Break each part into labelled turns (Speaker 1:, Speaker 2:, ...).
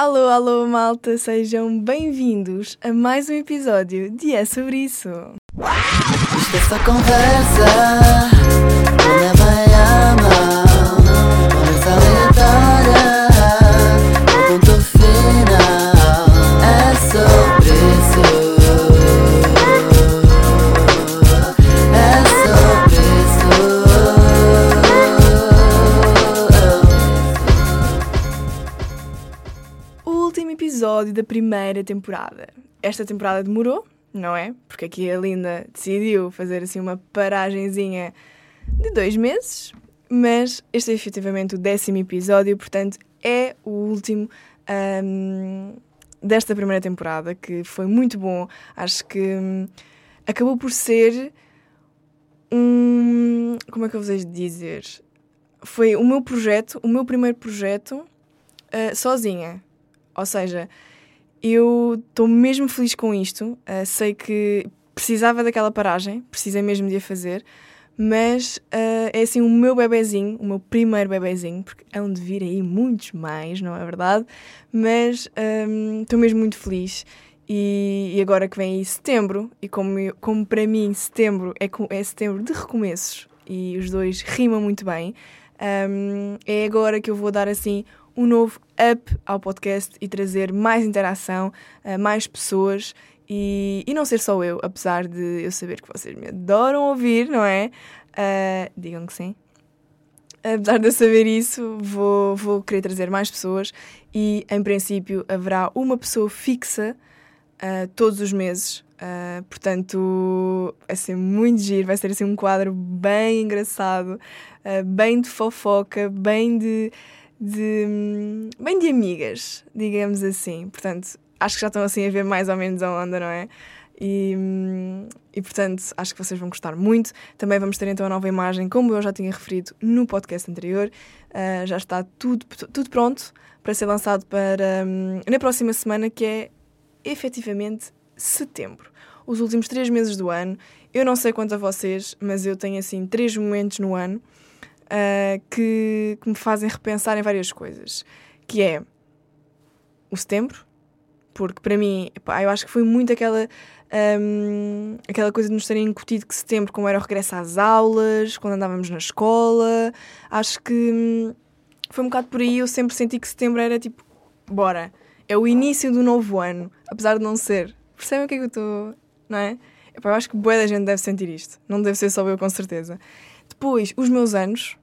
Speaker 1: Alô, alô, malta, sejam bem-vindos a mais um episódio de É Sobre Isso.
Speaker 2: Isto é só conversa, não leva a mal.
Speaker 1: Da primeira temporada. Esta temporada demorou, não é? Porque aqui a Linda decidiu fazer assim uma paragenzinha de dois meses, mas este é efetivamente o décimo episódio, portanto é o último ahm, desta primeira temporada, que foi muito bom. Acho que hum, acabou por ser um. Como é que eu vos hei de dizer? Foi o meu projeto, o meu primeiro projeto ah, sozinha. Ou seja, eu estou mesmo feliz com isto. Uh, sei que precisava daquela paragem, precisei mesmo de a fazer, mas uh, é assim o meu bebezinho, o meu primeiro bebezinho, porque hão de vir aí muitos mais, não é verdade? Mas um, estou mesmo muito feliz. E, e agora que vem aí setembro, e como, eu- como para mim setembro é, é setembro de recomeços, e os dois rimam muito bem, um, é agora que eu vou dar assim um novo up ao podcast e trazer mais interação, uh, mais pessoas e, e não ser só eu, apesar de eu saber que vocês me adoram ouvir, não é? Uh, digam que sim. Apesar de eu saber isso, vou, vou querer trazer mais pessoas e, em princípio, haverá uma pessoa fixa uh, todos os meses. Uh, portanto, vai ser muito giro, vai ser assim um quadro bem engraçado, bem de fofoca, bem de, de hum, bem de amigas, digamos assim. Portanto, acho que já estão assim a ver mais ou menos a onda, não é? E, hum, e portanto, acho que vocês vão gostar muito. Também vamos ter então a nova imagem, como eu já tinha referido no podcast anterior. Uh, já está tudo, tudo pronto para ser lançado para hum, na próxima semana, que é efetivamente setembro. Os últimos três meses do ano. Eu não sei quanto a vocês, mas eu tenho assim três momentos no ano uh, que, que me fazem repensar em várias coisas. Que é o setembro, porque para mim, eu acho que foi muito aquela, hum, aquela coisa de nos terem incutido que setembro, como era o regresso às aulas, quando andávamos na escola, acho que hum, foi um bocado por aí. Eu sempre senti que setembro era tipo, bora, é o início do novo ano, apesar de não ser. Percebem o que é que eu estou, não é? Epá, eu acho que boa da gente deve sentir isto, não deve ser só eu com certeza. Depois, os meus anos,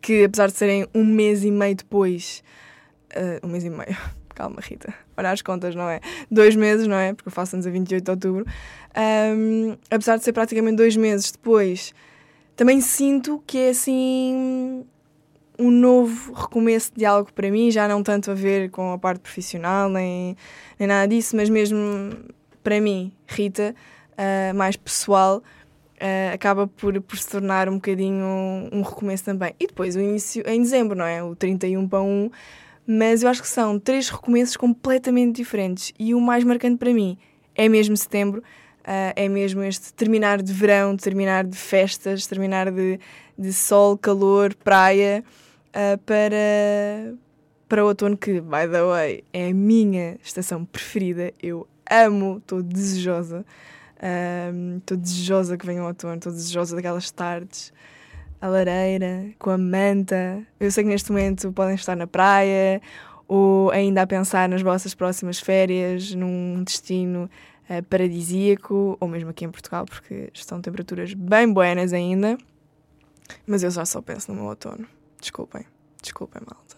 Speaker 1: que apesar de serem um mês e meio depois, uh, um mês e meio, calma Rita, olha as contas, não é? Dois meses, não é? Porque eu faço anos a 28 de outubro. Um, apesar de ser praticamente dois meses depois, também sinto que é assim um novo recomeço de algo para mim, já não tanto a ver com a parte profissional, nem, nem nada disso, mas mesmo para mim, Rita, uh, mais pessoal, uh, acaba por, por se tornar um bocadinho um, recomeço também. E depois o início em dezembro, não é? O 31 para 1. Mas eu acho que são três recomeços completamente diferentes. E o mais marcante para mim é mesmo setembro. Uh, é mesmo este terminar de verão, terminar de festas, terminar de, de sol, calor, praia, uh, para, para o outono, que, by the way, é a minha estação preferida. Eu amo, estou desejosa. Estou desejosa que venha o outono, estou desejosa daquelas tardes, a lareira, com a manta. Eu sei que neste momento podem estar na praia ou ainda a pensar nas vossas próximas férias, num destino uh, paradisíaco, ou mesmo aqui em Portugal, porque estão temperaturas bem buenas ainda. Mas eu já só penso no meu outono. Desculpem, desculpem, malta.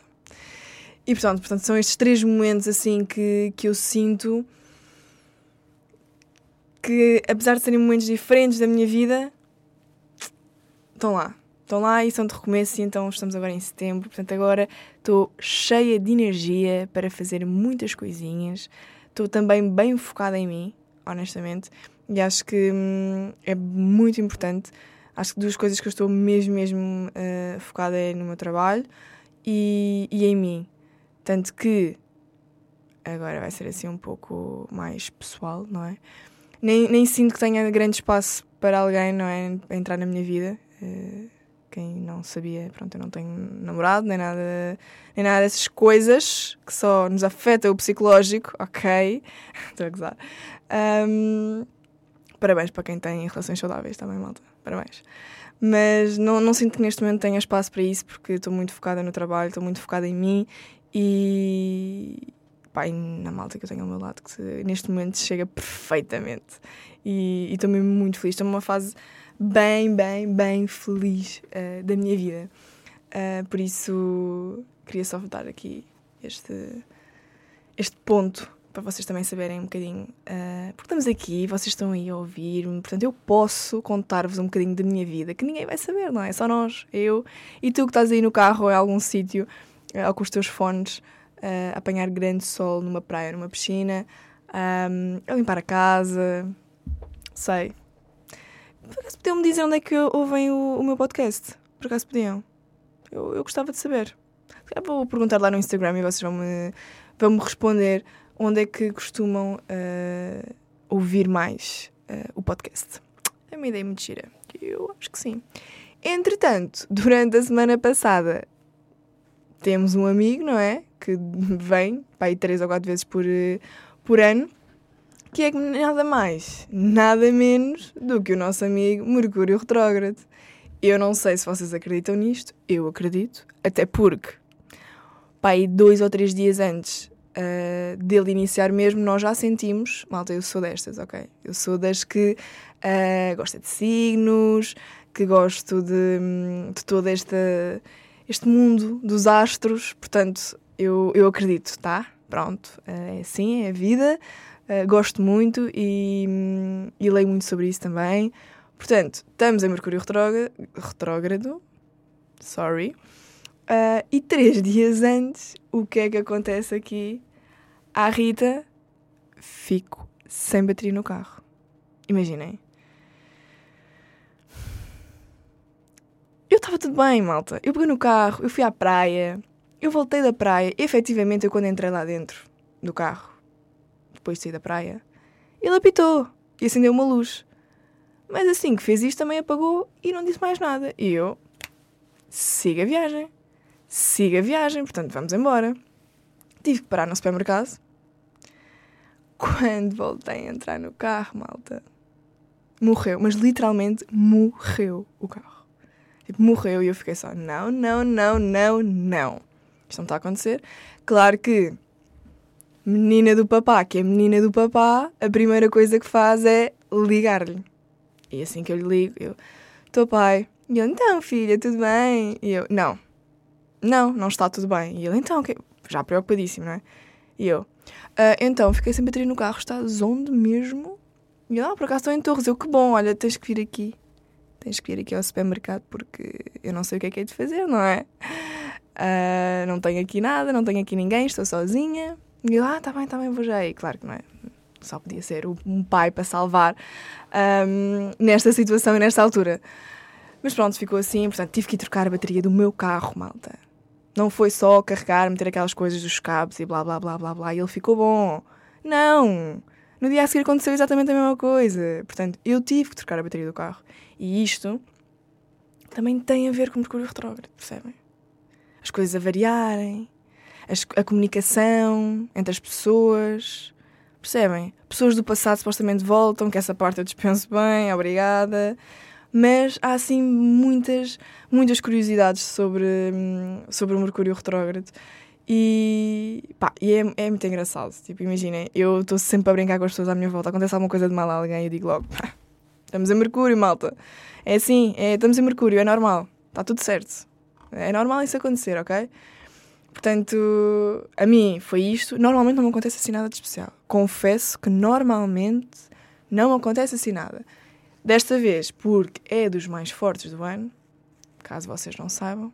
Speaker 1: E portanto, portanto são estes três momentos assim que, que eu sinto que, apesar de serem momentos diferentes da minha vida, estão lá. Estão lá e são de recomeço, e então estamos agora em setembro. Portanto, agora estou cheia de energia para fazer muitas coisinhas. Estou também bem focada em mim, honestamente, e acho que hum, é muito importante. Acho que duas coisas que eu estou mesmo, mesmo uh, focada é no meu trabalho e, e em mim. Tanto que agora vai ser assim um pouco mais pessoal, não é? Nem, nem sinto que tenha grande espaço para alguém, não é? Entrar na minha vida. Uh, quem não sabia, pronto, eu não tenho namorado, nem nada, nem nada dessas coisas que só nos afetam o psicológico, ok? Estou a gozar. Um, parabéns para quem tem relações saudáveis também, malta. Parabéns. Mas não, não sinto que neste momento tenha espaço para isso porque estou muito focada no trabalho, estou muito focada em mim e, pá, e na malta que eu tenho ao meu lado, que neste momento chega perfeitamente. E estou mesmo muito feliz. Estou numa fase bem, bem, bem feliz uh, da minha vida. Uh, por isso, queria só dar aqui este, este ponto para vocês também saberem um bocadinho. Uh, porque estamos aqui, vocês estão aí a ouvir-me, portanto eu posso contar-vos um bocadinho da minha vida, que ninguém vai saber, não é? Só nós, eu e tu que estás aí no carro ou em algum sítio, uh, ou com os teus fones, uh, apanhar grande sol numa praia, numa piscina, um, a limpar a casa, sei. Por acaso podiam-me dizer onde é que ouvem o, o meu podcast? Por acaso podiam? Eu, eu gostava de saber. Vou perguntar lá no Instagram e vocês vão me, vão -me responder onde é que costumam uh, ouvir mais uh, o podcast. É uma ideia muito gira. Eu acho que sim. Entretanto, durante a semana passada, temos um amigo, não é? Que vem, aí três ou quatro vezes por, uh, por ano, que é nada mais, nada menos do que o nosso amigo Mercúrio Retrógrado. Eu não sei se vocês acreditam nisto, eu acredito, até porque, pá, aí dois ou três dias antes uh, dele iniciar mesmo, nós já sentimos, malta, eu sou destas, ok? Eu sou das que uh, gosta de signos, que gosto de, de todo este, este mundo dos astros, portanto, eu, eu acredito, tá? Pronto, é assim, é a vida, uh, gosto muito e, e leio muito sobre isso também. Portanto, estamos em Mercúrio retrógrado, sorry, Uh, e três dias antes, o que é que acontece aqui? À Rita, fico sem bateria no carro. Imaginem. Eu estava tudo bem, malta. Eu peguei no carro, eu fui à praia, eu voltei da praia. Efetivamente, eu quando entrei lá dentro do carro, depois de sair da praia, ele apitou e acendeu uma luz. Mas assim que fez isto, também apagou e não disse mais nada. E eu, siga a viagem siga a viagem, portanto vamos embora. Tive que parar no supermercado. Quando voltei a entrar no carro, malta, morreu, mas literalmente morreu o carro. Tipo, morreu e eu fiquei só, não, não, não, não, não. Isto não está a acontecer. Claro que menina do papá, que é menina do papá, a primeira coisa que faz é ligar-lhe. E assim que eu lhe ligo, eu, teu pai. E eu, então, filha, tudo bem? E eu, não, não, não está tudo bem. E ele, então, okay. já preocupadíssimo, não é? E eu, uh, então, fiquei sem bateria no carro, estás onde mesmo? E eu, ah, por acaso estou em Torres. Eu, que bom, olha, tens que vir aqui. Tens que vir aqui ao supermercado porque eu não sei o que é que é de fazer, não é? Não tenho aqui nada, não tenho aqui ninguém, estou sozinha. E eu, ah, tá bem, tá bem, vou já aí. Claro que não é. Só podia ser um pai para salvar um, nesta situação e nesta altura. Mas pronto, ficou assim, portanto tive que ir trocar a bateria do meu carro, malta. Não foi só carregar, meter aquelas coisas dos cabos e blá blá blá blá blá e ele ficou bom. Não! No dia a seguir aconteceu exatamente a mesma coisa. Portanto, eu tive que trocar a bateria do carro. E isto também tem a ver com o Mercúrio retrógrado, percebem? As coisas a variarem, as, a comunicação entre as pessoas, percebem? Pessoas do passado supostamente voltam, que essa parte eu dispenso bem, obrigada mas há assim muitas, muitas curiosidades sobre, sobre o Mercúrio retrógrado. E, pá, e é, é muito engraçado. Tipo, imaginem, eu estou sempre a brincar com as pessoas à minha volta. Acontece alguma coisa de mal a alguém eu digo logo: pá, estamos em Mercúrio, malta. É assim, é, estamos em Mercúrio, é normal. Está tudo certo. É normal isso acontecer, ok? Portanto, a mim foi isto. Normalmente não me acontece assim nada de especial. Confesso que normalmente não acontece assim nada. Desta vez, porque é dos mais fortes do ano, caso vocês não saibam,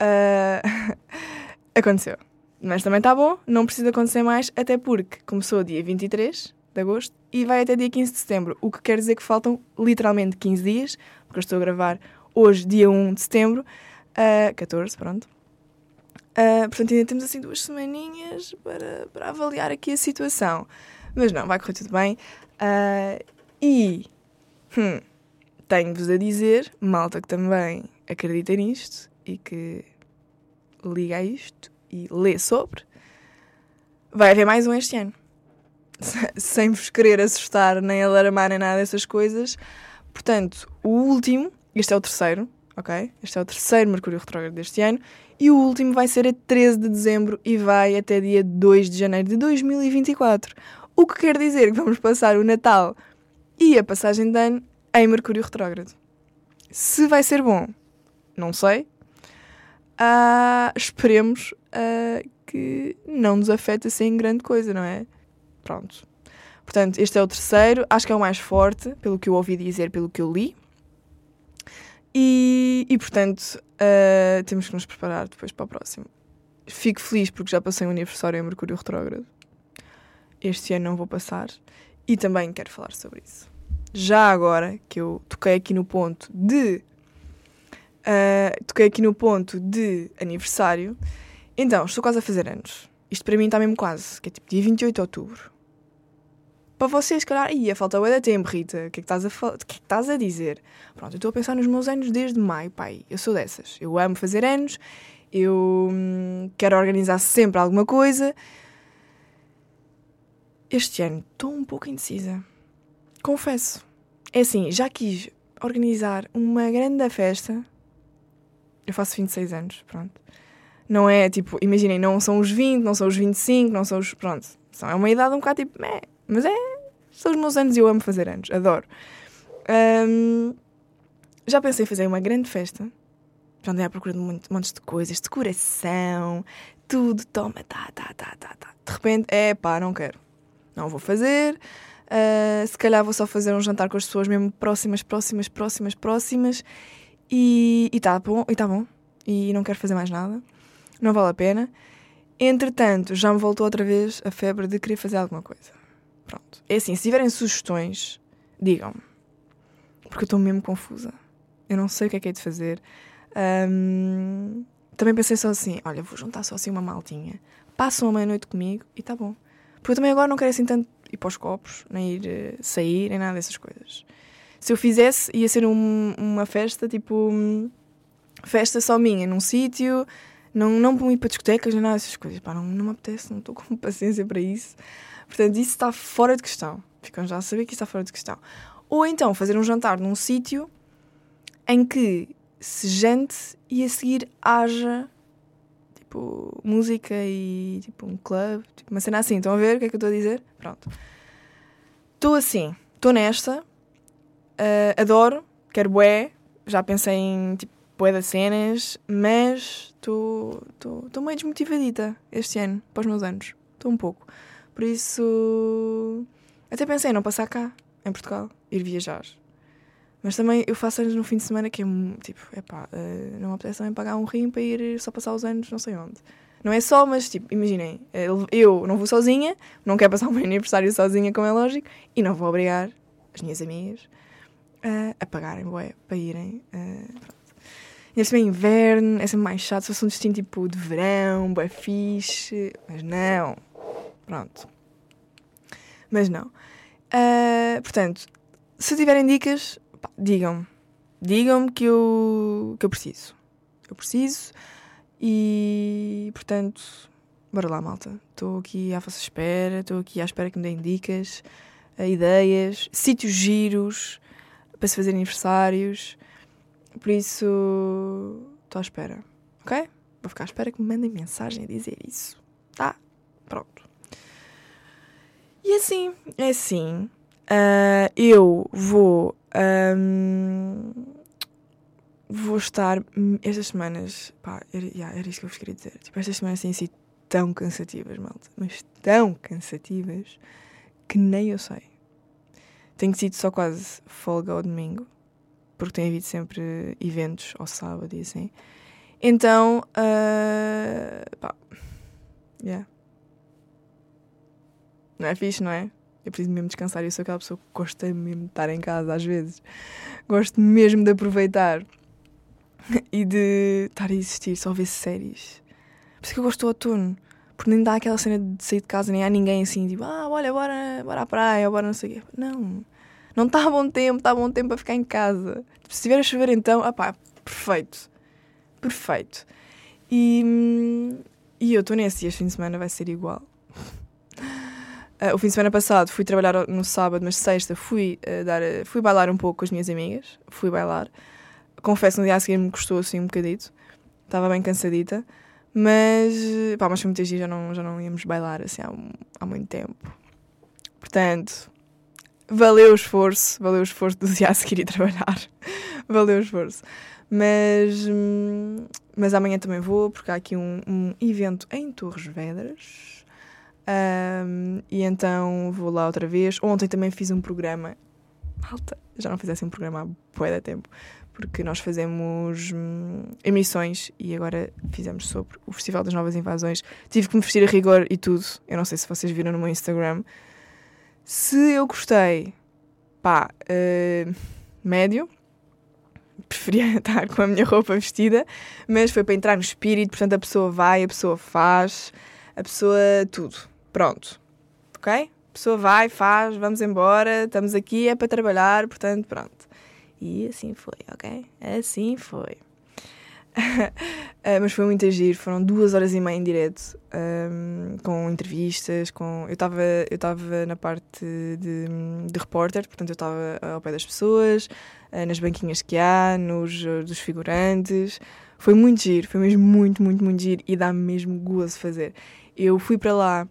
Speaker 1: uh, aconteceu. Mas também está bom, não precisa acontecer mais, até porque começou dia 23 de agosto e vai até dia 15 de setembro, o que quer dizer que faltam literalmente 15 dias, porque eu estou a gravar hoje, dia 1 de setembro, uh, 14, pronto. Uh, portanto, ainda temos assim duas semaninhas para, para avaliar aqui a situação. Mas não, vai correr tudo bem. Uh, e Hum, tenho-vos a dizer, malta que também acredita nisto e que liga a isto e lê sobre, vai haver mais um este ano. Sem vos querer assustar, nem alarmar, nem nada dessas coisas. Portanto, o último, este é o terceiro, ok? Este é o terceiro Mercúrio Retrógrado deste ano. E o último vai ser a 13 de dezembro e vai até dia 2 de janeiro de 2024. O que quer dizer que vamos passar o Natal e a passagem de ano em Mercúrio Retrógrado. Se vai ser bom, não sei. Ah, esperemos ah, que não nos afete assim grande coisa, não é? Pronto. Portanto, este é o terceiro, acho que é o mais forte, pelo que eu ouvi dizer, pelo que eu li. E, e portanto, ah, temos que nos preparar depois para o próximo. Fico feliz porque já passei um aniversário em Mercúrio Retrógrado. Este ano não vou passar. E também quero falar sobre isso. Já agora que eu toquei aqui no ponto de. ah, toquei aqui no ponto de aniversário. Então, estou quase a fazer anos. Isto para mim está mesmo quase, que é tipo dia 28 de outubro. Para vocês, se calhar, ia falta bué de tempo, Rita. O que é que estás a, que é que estás a dizer? Pronto, eu estou a pensar nos meus anos desde maio, pai. Eu sou dessas. Eu amo fazer anos, eu hum, quero organizar sempre alguma coisa. Este ano estou um pouco indecisa. Confesso. É assim, já quis organizar uma grande festa. Eu faço 26 anos, pronto. Não é tipo, imaginem, não são os 20, não são os 25, não são os. Pronto. É uma idade um bocado tipo, meh, mas é. São os meus anos e eu amo fazer anos, adoro. Ahm, já pensei em fazer uma grande festa. Já andei à procura de muito- montes de coisas, decoração, tudo, toma, tá, tá, tá, tá, tá. De repente, é pá, não quero. Não vou fazer. Ah, se calhar vou só fazer um jantar com as pessoas mesmo próximas, próximas, próximas, próximas. E, e tá bom, e tá bom. E não quero fazer mais nada. Não vale a pena. Entretanto, já me voltou outra vez a febre de querer fazer alguma coisa. Pronto. É assim, se tiverem sugestões, digam-me. Porque eu estou mesmo confusa. Eu não sei o que é que é de fazer. Ahm, também pensei só assim: olha, vou juntar só assim uma maltinha. Passam a meia-noite comigo e tá bom. Porque eu também agora não quero assim tanto ir para os copos, nem ir eh, sair, nem nada dessas coisas. Se eu fizesse, ia ser um- uma festa tipo. hum, Festa só minha, num sítio. Não, não ir para discotecas, nem nada dessas coisas. Pá, não, não me apetece, não estou com paciência para isso. Portanto, isso está fora de questão. Ficam já a saber que isso está fora de questão. Ou então fazer um jantar num sítio em que se jante e a seguir haja tipo música e tipo um clube, tipo, uma cena assim. Estão a ver o que é que eu estou a dizer? Pronto. Estou assim, estou nesta, ah, adoro, quero bué, já pensei em tipo das cenas, mas estou meio desmotivadita este ano, para os meus anos. Estou um pouco. Por isso, até pensei em não passar cá, em Portugal, ir viajar. Mas também eu faço anos no fim de semana que é tipo, epá, eh, não me apetece também pagar um rim para ir só passar os anos não sei onde. Não é só, mas tipo, imaginem, eu não vou sozinha, não quero passar o meu aniversário sozinha, como é lógico, e não vou obrigar as minhas amigas eh, a pagarem, bué, para irem. eh, E este é inverno, é sempre mais chato, se fosse um destino tipo de verão, bué fixe, mas não. Pronto. Mas não. Ah, portanto, se tiverem dicas, digam-me. Digam-me que eu, que eu preciso. Eu preciso e, portanto, bora lá, malta. Estou aqui à vossa espera, estou aqui à espera que me deem dicas, eh, ideias, sítios giros para se fazer aniversários. Por isso, estou à espera, ok? Vou ficar à espera que me mandem mensagem a dizer isso. Tá? Pronto. E assim, é assim. ah, eu vou. ahm, vou estar estas semanas. Pá, era, yeah, era isso que eu vos queria dizer. Tipo, estas semanas têm sido tão cansativas, malta. Mas tão cansativas que nem eu sei. Tenho sido só quase folga ao domingo. Porque tem havido sempre eventos ao sábado e assim. Então, ah, pá. Yeah. Não é fixe, não é? Eu preciso mesmo descansar. Eu sou aquela pessoa que gosta mesmo de estar em casa às vezes. Gosto mesmo de aproveitar e de estar a existir, só ver séries. Por isso que eu gosto do outono. Porque nem dá aquela cena de sair de casa, nem há ninguém assim, tipo, ah, olha, bora, bora à praia, bora não sei o quê. Não. Não está a bom tempo, está a bom tempo para ficar em casa. Se estiver a chover então, ah pá, perfeito. Perfeito. E, e eu estou nesse e este fim de semana vai ser igual. Uh, o fim de semana passado fui trabalhar no sábado, mas sexta fui, uh, dar, fui bailar um pouco com as minhas amigas. Fui bailar. Confesso, no dia a seguir me custou assim um bocadito. Estava bem cansadita. Mas, pá, mas foi muito giro, já não, já não íamos bailar assim há, há muito tempo. Portanto, valeu o esforço, valeu o esforço do dia a seguir ir trabalhar. valeu o esforço. Mas, hum, mas amanhã também vou, porque há aqui um, um evento em Torres Vedras um, e então vou lá outra vez. Ontem também fiz um programa. Malta, já não fizesse um programa há bué de tempo, porque nós fazemos hum, emissões e agora fizemos sobre o Festival das Novas Invasões. Tive que me vestir a rigor e tudo. Eu não sei se vocês viram no meu Instagram. Se eu gostei, pá, uh, médio. Preferia estar com a minha roupa vestida, mas foi para entrar no espírito, portanto a pessoa vai, a pessoa faz, a pessoa tudo. Pronto. Ok? A pessoa vai, faz, vamos embora, estamos aqui, é para trabalhar, portanto, pronto. E assim foi, ok? Assim foi. Uh, mas foi muito agir, foram duas horas e meia em direto, um, com entrevistas, com... Eu estava eu tava na parte de, de repórter, portanto eu estava ao pé das pessoas, uh, nas banquinhas que há, nos dos figurantes. Foi muito giro, foi mesmo muito, muito, muito giro e dá mesmo gozo fazer. Eu fui para lá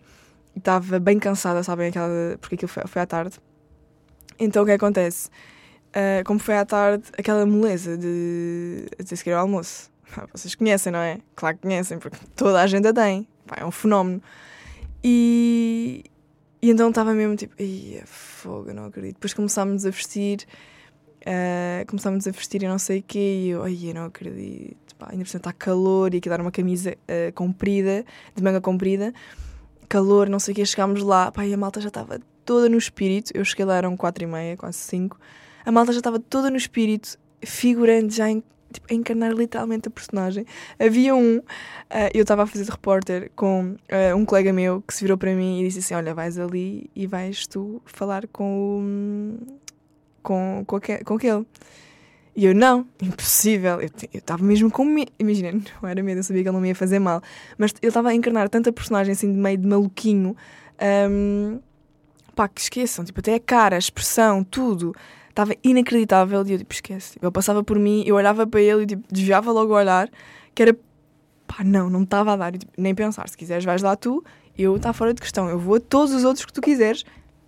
Speaker 1: estava bem cansada, sabem? Aquela, porque aquilo foi, foi à tarde. Então o que acontece? Uh, como foi à tarde, aquela moleza de, de seguir ao almoço. Vocês conhecem, não é? Claro que conhecem, porque toda a gente a tem. Pá, é um fenómeno. E, e então estava mesmo tipo, ai, é fogo, não acredito. Depois começámos a vestir, uh, começámos a vestir e não sei o quê, e eu, eu não acredito. Pá, ainda por cima está calor e aqui dar uma camisa uh, comprida, de manga comprida calor, não sei o que, chegámos lá, pá, e a malta já estava toda no espírito. Eu cheguei lá, eram quatro e meia, quase cinco. A malta já estava toda no espírito, figurante, já em, tipo, a encarnar literalmente a personagem. Havia um, uh, eu estava a fazer de repórter com uh, um colega meu que se virou para mim e disse assim: Olha, vais ali e vais tu falar com, com, com, aquele, com aquele. E eu, não, impossível. Eu estava mesmo com medo. Imagina, não era medo, eu sabia que ele não me ia fazer mal. Mas ele estava a encarnar tanta personagem assim de meio de maluquinho. Um, pá, que esqueçam. Tipo, até a cara, a expressão, tudo. Estava inacreditável. E eu, tipo, esquece. Ele passava por mim, eu olhava para ele e, tipo, desviava logo o olhar. Que era, pá, não, não me estava a dar. tipo, nem pensar. Se quiseres, vais lá tu. Eu, está fora de questão. Eu vou a todos os outros que tu quiseres.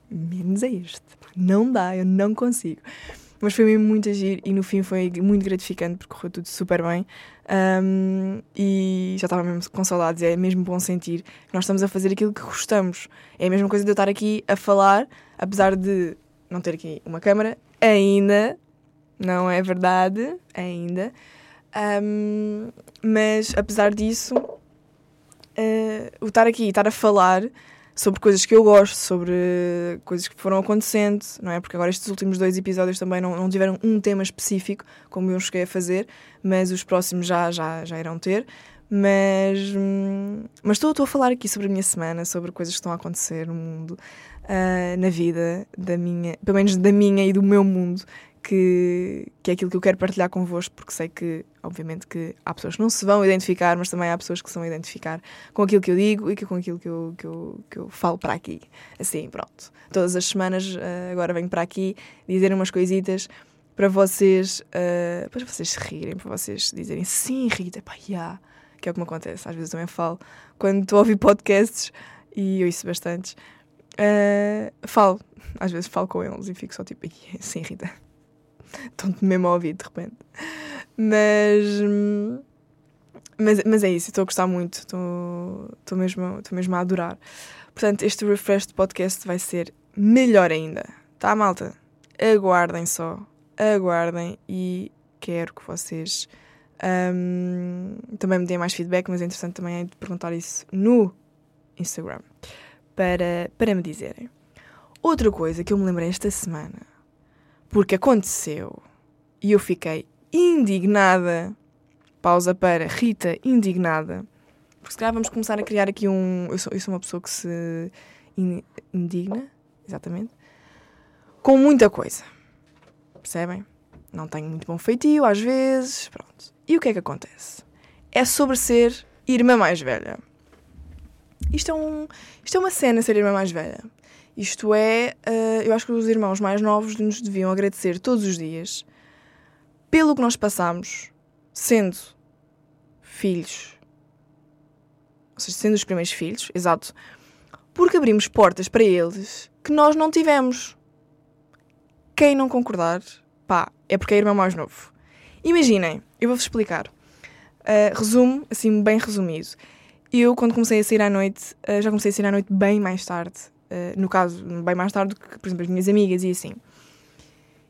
Speaker 1: Menos a este. Não dá, eu não consigo. Mas foi mesmo muito agir e no fim foi muito gratificante porque correu tudo super bem. Um, e já estava mesmo saudades. É mesmo bom sentir que nós estamos a fazer aquilo que gostamos. É a mesma coisa de eu estar aqui a falar, apesar de não ter aqui uma câmera, ainda. Não é verdade, ainda. Um, mas apesar disso, uh, o estar aqui, estar a falar sobre coisas que eu gosto, sobre coisas que foram acontecendo, não é? Porque agora estes últimos dois episódios também não, não tiveram um tema específico, como eu cheguei a fazer, mas os próximos já, já, já irão ter. Mas, hum, mas estou, estou a falar aqui sobre a minha semana, sobre coisas que estão a acontecer no mundo, uh, na vida, da minha, pelo menos da minha e do meu mundo, que, que é aquilo que eu quero partilhar convosco, porque sei que, obviamente, que há pessoas que não se vão identificar, mas também há pessoas que se vão identificar com aquilo que eu digo e que, com aquilo que eu, que, eu, que eu falo para aqui. Assim, pronto. Todas as semanas uh, agora venho para aqui dizer umas coisitas para vocês, uh, para vocês se rirem, para vocês dizerem sim, Rita, pá, yeah, que é o que me acontece. Às vezes também falo, quando estou a ouvir podcasts, e eu isso bastante, uh, falo, às vezes falo com eles e fico só tipo, sim, Rita Estão-te mesmo a ouvir de repente. Mas, mas, mas é isso, estou a gostar muito, estou, mesmo, mesmo a adorar. Portanto, este refresh de podcast vai ser melhor ainda. Tá, malta? Aguardem só, aguardem e quero que vocês um, também me deem mais feedback, mas é interessante também é perguntar isso no Instagram para, para me dizerem. Outra coisa que eu me lembrei esta semana porque aconteceu e eu fiquei indignada. Pausa para Rita, indignada. Porque se calhar vamos começar a criar aqui um. Eu sou, eu sou uma pessoa que se indigna, exatamente, com muita coisa. Percebem? Não tenho muito bom feitio às vezes, pronto. E o que é que acontece? É sobre ser irmã mais velha. Isto é, um, isto é uma cena, ser irmã mais velha. Isto é, uh, eu acho que os irmãos mais novos nos deviam agradecer todos os dias pelo que nós passamos, sendo filhos, ou seja, sendo os primeiros filhos, exato, porque abrimos portas para eles que nós não tivemos. Quem não concordar, pá, é porque é irmão mais novo. Imaginem, eu vou-vos explicar. Uh, resumo, assim, bem resumido. Eu, quando comecei a sair à noite, uh, já comecei a sair à noite bem mais tarde. Uh, no caso, bem mais tarde do que, por exemplo, as minhas amigas e assim.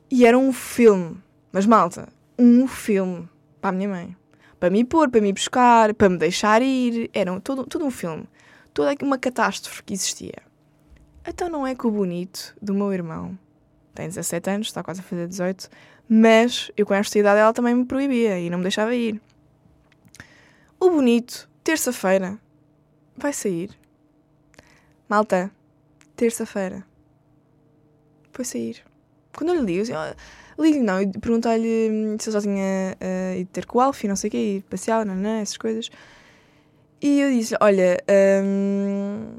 Speaker 1: E era um filme. Mas, malta, um filme. Para a minha mãe. Para me pôr, para me buscar, para me deixar ir. Era todo, todo um filme. Toda uma catástrofe que existia. Então não é que o bonito do meu irmão tem 17 anos, está quase a fazer 18, mas eu com esta idade ela também me proibia e não me deixava ir. O bonito, terça-feira, vai sair. Malta, terça-feira. Foi sair. Quando eu lhe ligo, assim, oh, ligo não, e perguntei-lhe hum, se eu só tinha uh, ido ter com o Alfie, não sei o quê, ir passear, não, essas coisas. E eu disse olha, um,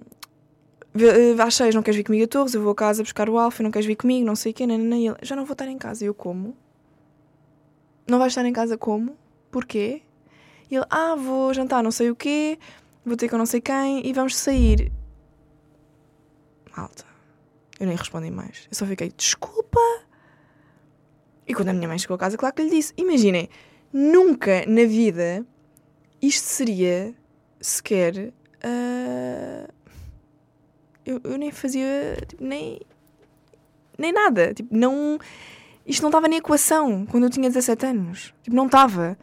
Speaker 1: às seis não queres vir comigo a Torres, eu vou a casa buscar o Alfa, não queres vir comigo, não sei o quê, nem, nem, ele, já não vou estar em casa. Eu como? Não vais estar em casa como? Porquê? E ele, ah, vou jantar não sei o quê, vou ter com não sei quem e vamos sair. Malta, eu nem respondi mais. Eu só fiquei, desculpa. E quando a minha mãe chegou a casa, claro que lhe disse. Imaginem, nunca na vida isto seria sequer. Uh eu, eu nem fazia, tipo, nem, nem nada. Tipo, não, isto não estava nem equação quando eu tinha 17 anos. Tipo, não estava.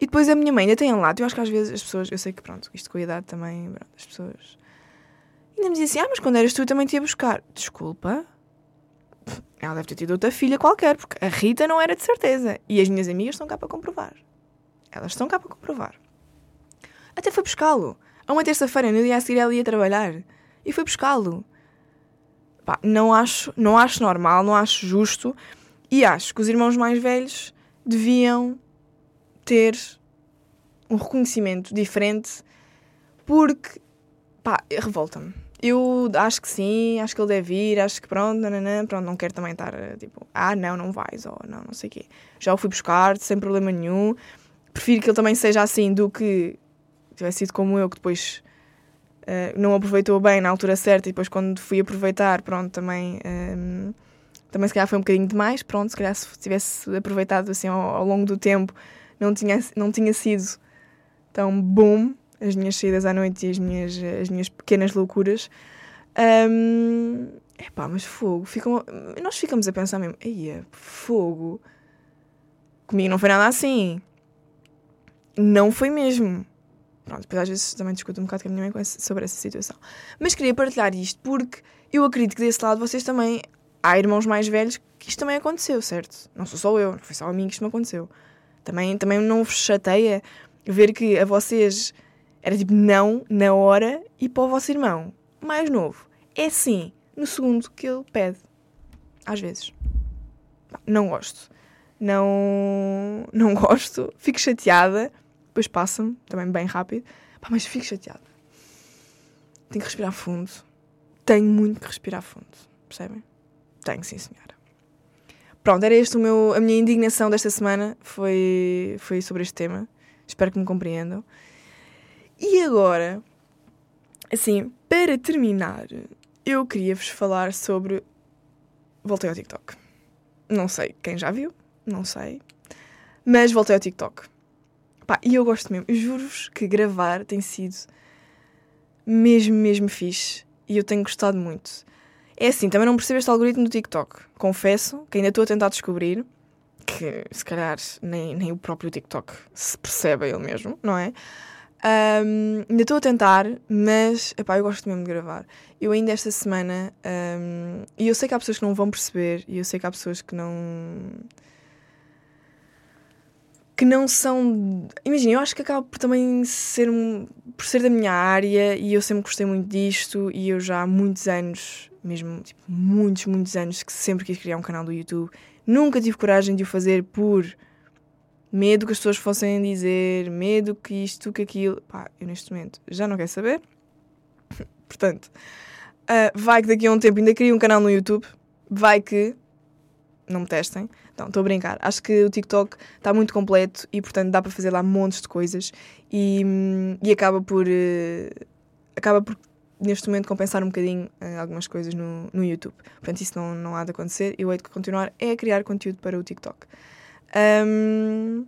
Speaker 1: E depois a minha mãe ainda tem um lado. Eu acho que às vezes as pessoas, eu sei que pronto, isto com a idade também, pronto, as pessoas ainda me dizem assim: ah, mas quando eras tu também te ia buscar. Desculpa. Ela deve ter tido outra filha qualquer, porque a Rita não era de certeza. E as minhas amigas estão cá para comprovar. Elas estão cá para comprovar. Até foi buscá-lo. A uma terça-feira, no dia a seguir, ela ia trabalhar e foi buscá-lo. não acho, não acho normal, não acho justo e acho que os irmãos mais velhos deviam ter um reconhecimento diferente porque, pá, revolta-me. Eu acho que sim, acho que ele deve ir, acho que pronto, nananã, pronto, não quero também estar tipo, ah, não, não vais, ou não, não sei o quê. Já o fui buscar, sem problema nenhum. Prefiro que ele também seja assim do que tivesse sido como eu, que depois uh, não aproveitou bem na altura certa e depois quando fui aproveitar, pronto, também, ehm, também se calhar foi um bocadinho demais, pronto, se calhar se tivesse aproveitado assim ao, ao longo do tempo não tinha, não tinha sido tão bom as minhas saídas à noite e as minhas, as minhas pequenas loucuras. Um, ehm, epá, mas fogo, ficam, nós ficamos a pensar mesmo, eia, fogo, comigo não foi nada assim. Não foi mesmo. Pronto, depois às vezes também discuto um bocado com a minha mãe sobre essa situação. Mas queria partilhar isto porque eu acredito que desse lado vocês também. Há irmãos mais velhos que isto também aconteceu, certo? Não sou só eu, não foi só a mim que isto me aconteceu. Também, também não vos chateia ver que a vocês era tipo não na hora e para o vosso irmão mais novo é sim no segundo que ele pede. Às vezes. Não gosto. Não, não gosto. Fico chateada depois passa-me, também bem rápido. Pá, mas fico chateada. Tenho que respirar fundo. Tenho muito que respirar fundo. Percebem? Tenho, sim, senhora. Pronto, era este o meu, a minha indignação desta semana. Foi, foi sobre este tema. Espero que me compreendam. E agora, assim, para terminar, eu queria vos falar sobre. Voltei ao TikTok. Não sei quem já viu, não sei. Mas voltei ao TikTok. Pá, e eu gosto mesmo. Juro-vos que gravar tem sido mesmo, mesmo fixe. E eu tenho gostado muito. É assim, também não percebo este algoritmo do TikTok. Confesso que ainda estou a tentar descobrir. Que se calhar nem, nem o próprio TikTok se percebe ele mesmo, não é? Um, ainda estou a tentar, mas epá, eu gosto mesmo de gravar. Eu ainda esta semana, um, e eu sei que há pessoas que não vão perceber, e eu sei que há pessoas que não que não são. Imagina, eu acho que acaba por também ser por ser da minha área e eu sempre gostei muito disto e eu já há muitos anos mesmo tipo, muitos, muitos anos que sempre quis criar um canal do YouTube. Nunca tive coragem de o fazer por medo que as pessoas fossem dizer, medo que isto, que aquilo. Pá, eu neste momento já não quero saber. Portanto, ah, vai que daqui a um tempo ainda crio um canal no YouTube. Vai que. Não me testem. Não, estou a brincar. Acho que o TikTok está muito completo e, portanto, dá para fazer lá montes de coisas e, hum, e acaba por. eh, acaba por, neste momento, compensar um bocadinho eh, algumas coisas no, no YouTube. Portanto, isso não, não há de acontecer. Eu hei de continuar é a criar conteúdo para o TikTok. Ahm,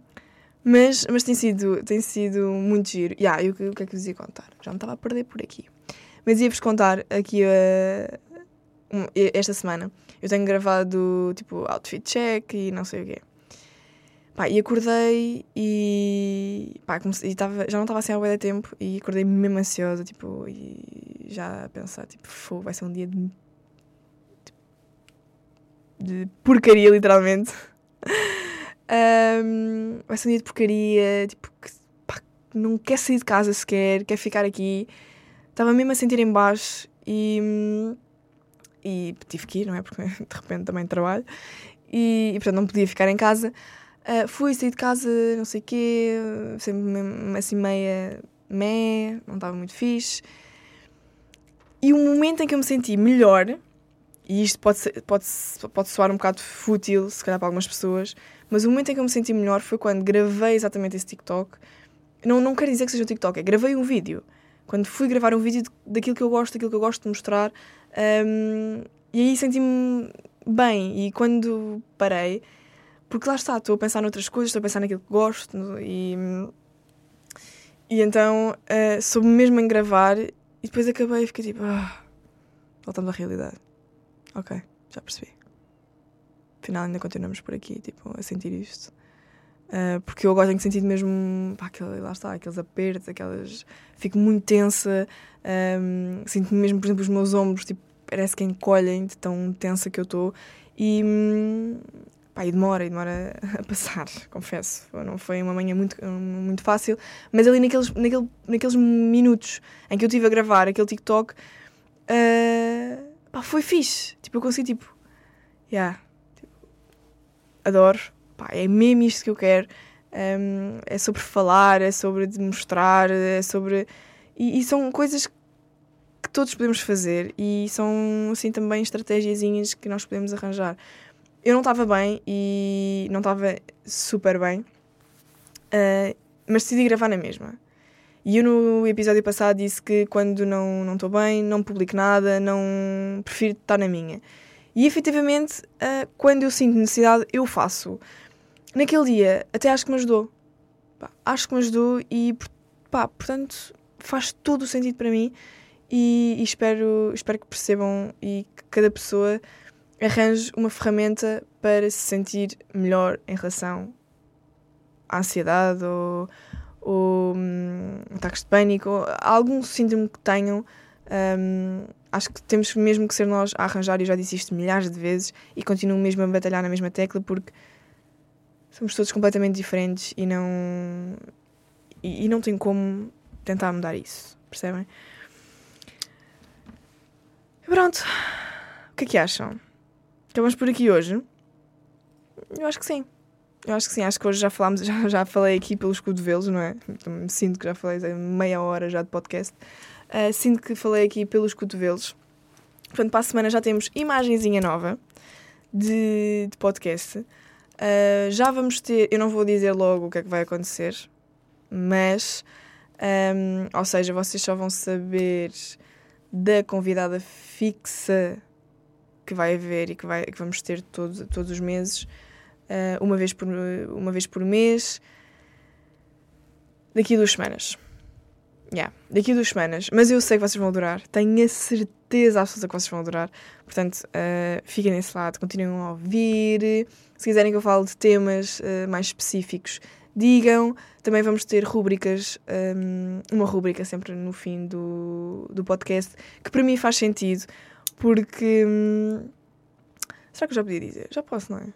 Speaker 1: mas, mas tem sido, tem sido muito giro. Yeah, e o que, o é que vos ia contar? Já me estava a perder por aqui. Mas ia-vos contar aqui uh, um- e- esta semana. Eu tenho gravado tipo outfit check e não sei o quê. Pá, e acordei e, pá, comecei, e tava, já não estava assim há bué tempo e acordei mesmo ansiosa, tipo, e já a pensar, tipo, "Fogo, vai ser um dia de, de porcaria, literalmente. Ahm, vai ser um dia de porcaria, tipo, que pá, não quer sair de casa sequer, quer ficar aqui. Estava mesmo a sentir em baixo e, hum, e tive que ir, não é? Porque de repente também trabalho e, e portanto não podia ficar em casa. Ah, fui sair de casa, não sei o quê, sempre assim meia mé, não estava muito fixe. E o momento em que eu me senti melhor, e isto pode, ser- pode, pode soar um bocado fútil, se calhar para algumas pessoas, mas o momento em que eu me senti melhor foi quando gravei exatamente esse TikTok. Não, não quero dizer que seja um TikTok, é gravei um vídeo. Quando fui gravar um vídeo de- daquilo que eu gosto, daquilo que eu gosto de mostrar, hum, e aí senti-me bem. E quando parei, porque lá está, estou a pensar noutras coisas, estou a pensar naquilo que gosto, e, e então uh, soube mesmo em gravar, e depois acabei e fiquei tipo, ah, voltamos à realidade. Ok, já percebi. Afinal, ainda continuamos por aqui, tipo, a sentir isto. Uh, porque eu agora tenho sentido mesmo, pá, aquele, lá está, aqueles apertos, aquelas. Fico muito tensa, um, sinto mesmo, por exemplo, os meus ombros, tipo, parece que encolhem de tão tensa que eu estou. E, hum, pá, e demora, e demora a passar, confesso. Não foi uma manhã muito, muito fácil, mas ali naqueles, naquele, naqueles minutos em que eu estive a gravar aquele TikTok, uh, pá, foi fixe. Tipo, eu consegui, tipo, yeah, tipo, adoro, pá, é mesmo isto que eu quero. Um, é sobre falar, é sobre demonstrar, é sobre. E, e são coisas que todos podemos fazer e são assim também estratégiazinhas que nós podemos arranjar. Eu não estava bem e não estava super bem, uh, mas decidi gravar na mesma. E eu no episódio passado disse que quando não não estou bem, não publico nada, não prefiro estar na minha. E efetivamente, uh, quando eu sinto necessidade, eu faço. Naquele dia, até acho que me ajudou. Pá, acho que me ajudou e, pá, portanto, faz todo o sentido para mim e, e espero, espero que percebam e que cada pessoa arranje uma ferramenta para se sentir melhor em relação à ansiedade ou, ou hum, ataques de pânico ou algum síndrome que tenham. hum, acho que temos mesmo que ser nós a arranjar, e já disse isto milhares de vezes e continuo mesmo a batalhar na mesma tecla porque somos todos completamente diferentes e não e, e não tem como tentar mudar isso, percebem? Pronto. O que é que acham? Acabamos por aqui hoje? Eu acho que sim. Eu acho que sim. Acho que hoje já falámos, já, já falei aqui pelos cotovelos, não é? Então, Sinto que já falei meia hora já de podcast. Uh, sinto que falei aqui pelos cotovelos. Portanto, para a semana já temos imagenzinha nova de, de podcast. Uh, já vamos ter, eu não vou dizer logo o que é que vai acontecer, mas, um, ou seja, vocês só vão saber da convidada fixa que vai haver e que, vai, que vamos ter todos, todos os meses, uh, uma, vez por, uma vez por mês, daqui a duas semanas. Yeah, daqui a duas semanas. Mas eu sei que vocês vão adorar. Tenho a certeza absoluta que vocês vão adorar. Portanto, uh, fiquem nesse lado, continuem a ouvir. Se quiserem que eu fale de temas uh, mais específicos, digam. Também vamos ter rúbricas, um, uma rúbrica sempre no fim do, do podcast, que para mim faz sentido, porque. Hum, será que eu já podia dizer? Já posso, não é?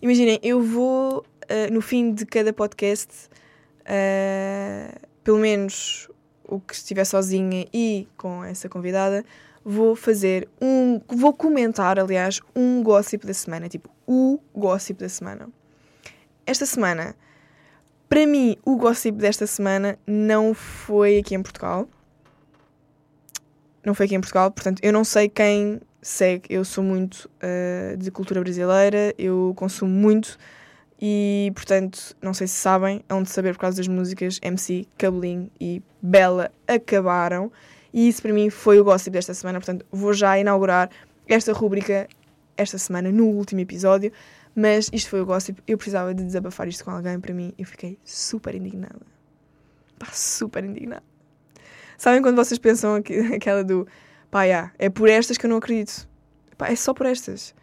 Speaker 1: Imaginem, eu vou uh, no fim de cada podcast, uh, pelo menos o que estiver sozinha e com essa convidada, vou fazer um. Vou comentar, aliás, um gossip da semana. Tipo, o gossip da semana. Esta semana, para mim, o gossip desta semana não foi aqui em Portugal. Não foi aqui em Portugal, portanto, eu não sei quem segue. Eu sou muito uh, de cultura brasileira, eu consumo muito e, portanto, não sei se sabem, hão de saber por causa das músicas MC, Cabelinho e Bela acabaram. E isso para mim foi o gossip desta semana, portanto, vou já inaugurar esta rúbrica esta semana, no último episódio. Mas isto foi o gossip, eu precisava de desabafar isto com alguém para mim. Eu fiquei super indignada. Pá, super indignada. Sabem quando vocês pensam aqui, aquela do pá, yeah, é por estas que eu não acredito. Pá, é só por estas.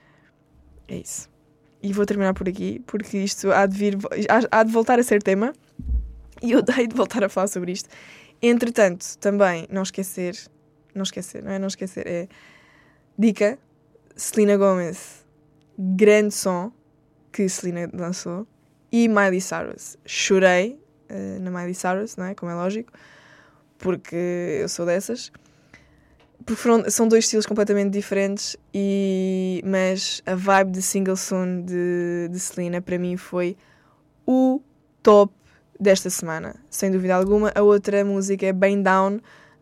Speaker 1: É isso. E vou terminar por aqui, porque isto há de, vir, há, há de voltar a ser tema. E eu dei de voltar a falar sobre isto. Entretanto, também, não esquecer, não esquecer, não é não esquecer, é dica, Selena Gomez, grande som que Selena lançou, e Miley Cyrus. Chorei uh, na Miley Cyrus, não é? Como é lógico porque eu sou dessas. Porque foram, são dois estilos completamente diferentes, e, mas a vibe de Single Soon de, de Selena para mim foi o top desta semana, sem dúvida alguma. A outra música é Bem Down.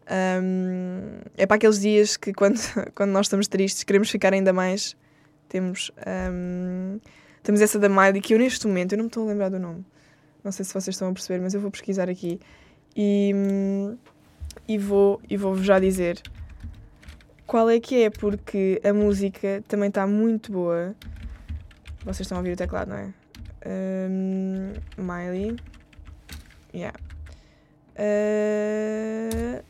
Speaker 1: Um, é para aqueles dias que, quando, quando nós estamos tristes, queremos ficar ainda mais. Temos, um, temos essa da Miley, que eu neste momento, eu não me estou a lembrar do nome. Não sei se vocês estão a perceber, mas eu vou pesquisar aqui. E, e vou e vou já dizer qual é que é, porque a música também está muito boa. Vocês estão a ouvir o teclado, não é? Um, Miley. Yeah. Uh,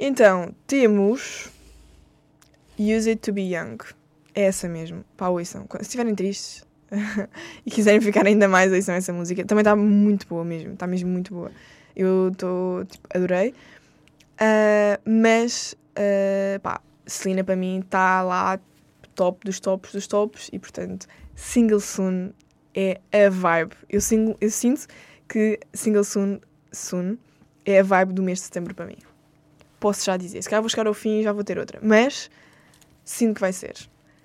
Speaker 1: então, temos Use It To Be Young. É essa mesmo. Pá, ouçam. Se estiverem tristes, e quiserem ficar ainda mais, ouçam essa música. Também está muito boa mesmo, está mesmo muito boa. Eu estou, tipo, adorei. Uh, mas, uh, pá, Selena para mim está lá top dos tops dos tops e, portanto, Single Soon é a vibe. Eu, single, eu sinto que Single Soon, Soon é a vibe do mês de setembro para mim. Posso já dizer. Se calhar vou chegar ao fim e já vou ter outra. Mas sinto que vai ser.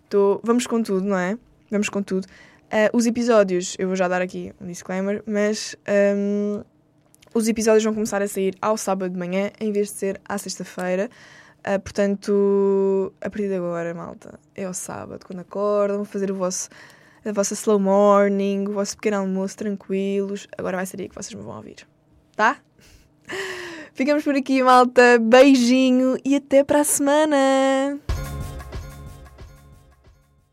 Speaker 1: Tô, vamos com tudo, não é? Vamos com tudo. Uh, os episódios, eu vou já dar aqui um disclaimer, mas um, os episódios vão começar a sair ao sábado de manhã em vez de ser à sexta-feira. Uh, portanto, a partir de agora, malta, é ao sábado, quando acordam, fazer o vosso, a vossa slow morning, o vosso pequeno almoço tranquilos. Agora vai ser aí que vocês me vão ouvir, tá? Ficamos por aqui, malta. Beijinho e até para a semana!